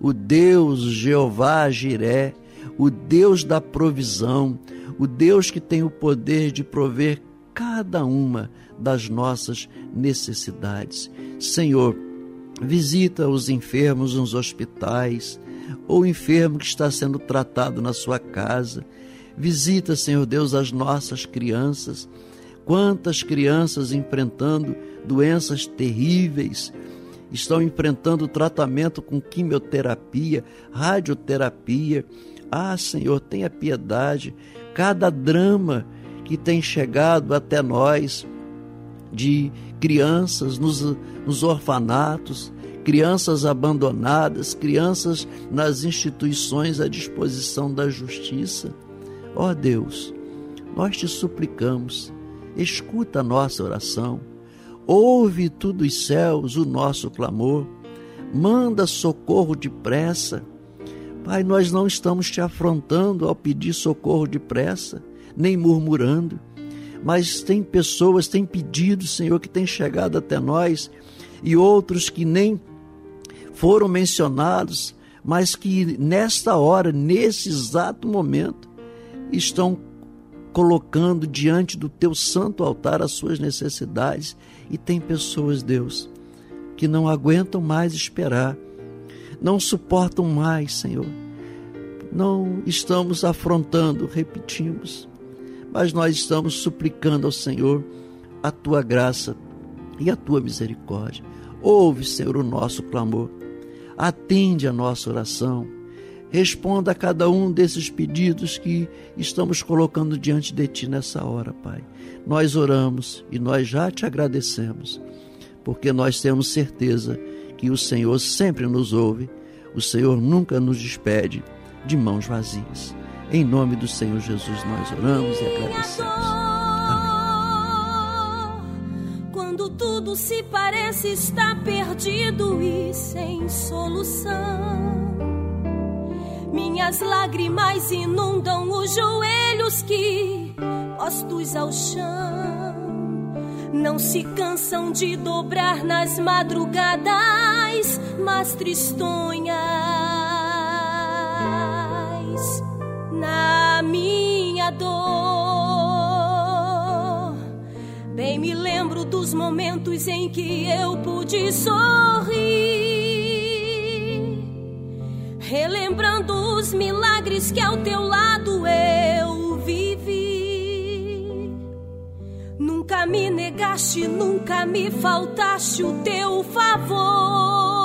o Deus Jeová Jiré, o Deus da provisão, o Deus que tem o poder de prover cada uma das nossas necessidades. Senhor, visita os enfermos nos hospitais, ou enfermo que está sendo tratado na sua casa. Visita, Senhor Deus, as nossas crianças. Quantas crianças enfrentando doenças terríveis, estão enfrentando tratamento com quimioterapia, radioterapia. Ah, Senhor, tenha piedade. Cada drama que tem chegado até nós de crianças nos, nos orfanatos, crianças abandonadas, crianças nas instituições à disposição da justiça. Ó oh Deus, nós te suplicamos, escuta a nossa oração, ouve tu dos céus o nosso clamor, manda socorro depressa. Pai, nós não estamos te afrontando ao pedir socorro depressa, nem murmurando, mas tem pessoas, tem pedidos, Senhor, que têm chegado até nós e outros que nem foram mencionados, mas que nesta hora, nesse exato momento, estão colocando diante do teu santo altar as suas necessidades. E tem pessoas, Deus, que não aguentam mais esperar, não suportam mais, Senhor. Não estamos afrontando, repetimos, mas nós estamos suplicando ao Senhor a tua graça e a tua misericórdia. Ouve, Senhor, o nosso clamor. Atende a nossa oração. Responda a cada um desses pedidos que estamos colocando diante de Ti nessa hora, Pai. Nós oramos e nós já te agradecemos, porque nós temos certeza que o Senhor sempre nos ouve. o Senhor nunca nos despede de mãos vazias. Em nome do Senhor Jesus nós oramos e agradecemos. Quando tudo se parece estar perdido e sem solução. Minhas lágrimas inundam os joelhos que, postos ao chão, não se cansam de dobrar nas madrugadas mais tristonhas. Na minha dor, bem me lembro dos momentos em que eu pude sorrir relembrando os milagres que ao teu lado eu vivi. Nunca me negaste, nunca me faltaste o teu favor.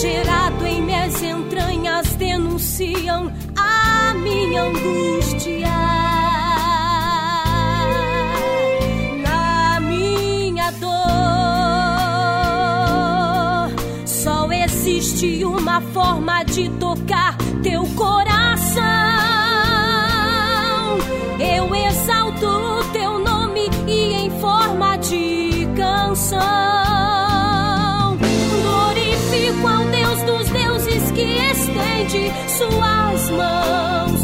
Gerado em minhas entranhas denunciam a minha angústia. Na minha dor, só existe uma forma de tocar teu coração. Eu exalto o teu nome e em forma de canção estende suas mãos.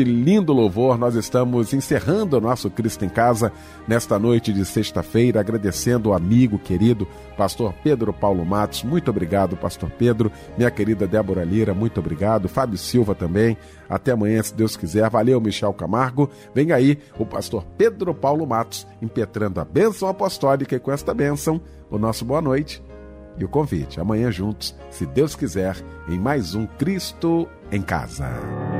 Este lindo louvor, nós estamos encerrando o nosso Cristo em Casa nesta noite de sexta-feira, agradecendo o amigo querido, pastor Pedro Paulo Matos. Muito obrigado, pastor Pedro. Minha querida Débora Lira, muito obrigado. Fábio Silva também. Até amanhã, se Deus quiser. Valeu, Michel Camargo. Vem aí o pastor Pedro Paulo Matos, impetrando a bênção apostólica e com esta bênção, o nosso boa noite e o convite. Amanhã juntos, se Deus quiser, em mais um Cristo em Casa.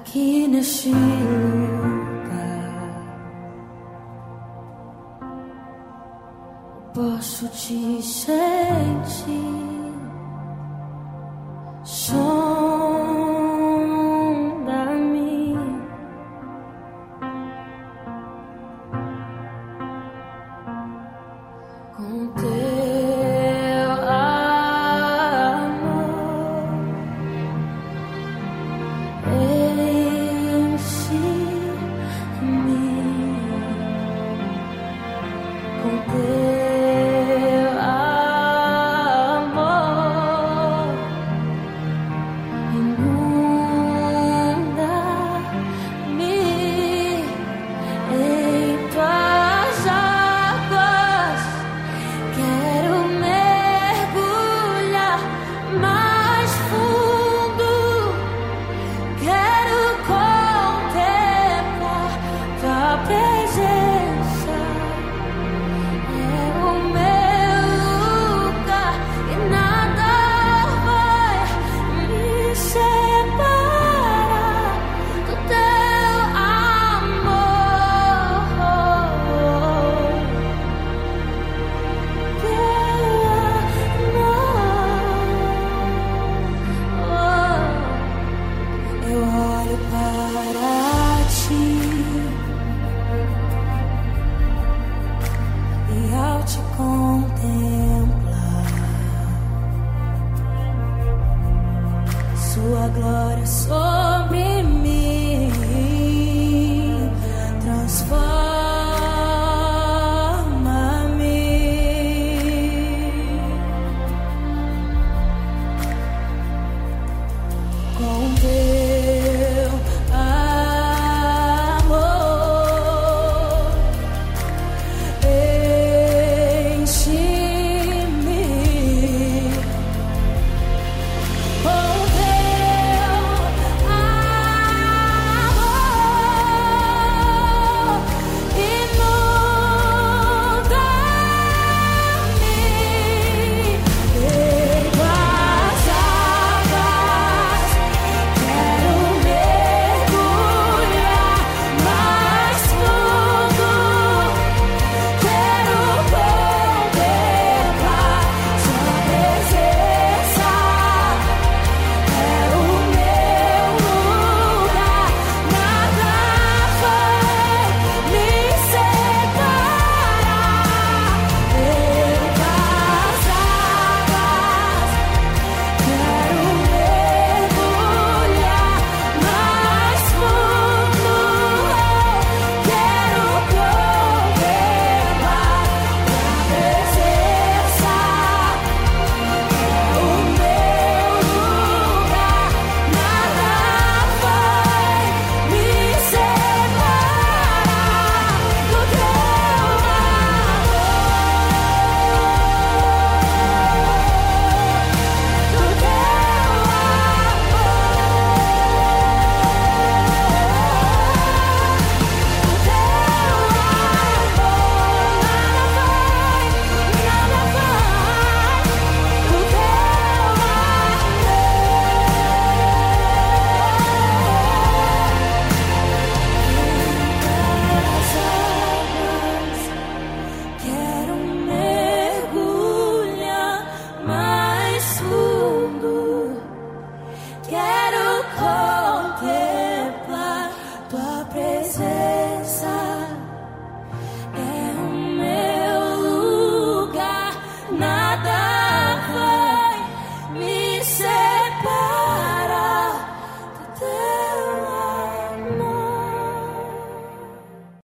Aqui neste lugar. Posso te sentir.